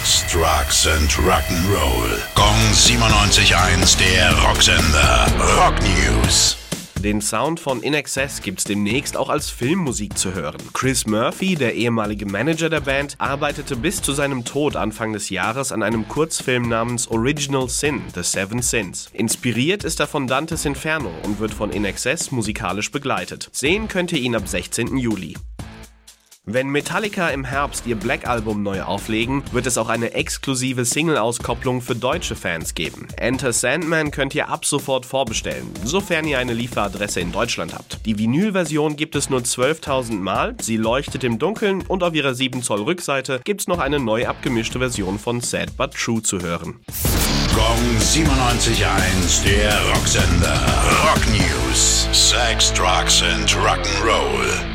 Sex, Drugs and Rock'n'Roll. Gong 97.1, der Rocksender. Rock News. Den Sound von In Excess gibt's demnächst auch als Filmmusik zu hören. Chris Murphy, der ehemalige Manager der Band, arbeitete bis zu seinem Tod Anfang des Jahres an einem Kurzfilm namens Original Sin, The Seven Sins. Inspiriert ist er von Dantes Inferno und wird von In Excess musikalisch begleitet. Sehen könnt ihr ihn ab 16. Juli. Wenn Metallica im Herbst ihr Black Album neu auflegen, wird es auch eine exklusive Single-Auskopplung für deutsche Fans geben. Enter Sandman könnt ihr ab sofort vorbestellen, sofern ihr eine Lieferadresse in Deutschland habt. Die Vinyl-Version gibt es nur 12.000 Mal, sie leuchtet im Dunkeln und auf ihrer 7 Zoll Rückseite gibt's noch eine neu abgemischte Version von Sad But True zu hören. Gong 97.1, der Rocksender. Rock News. Sex, Drugs and Rock'n'Roll.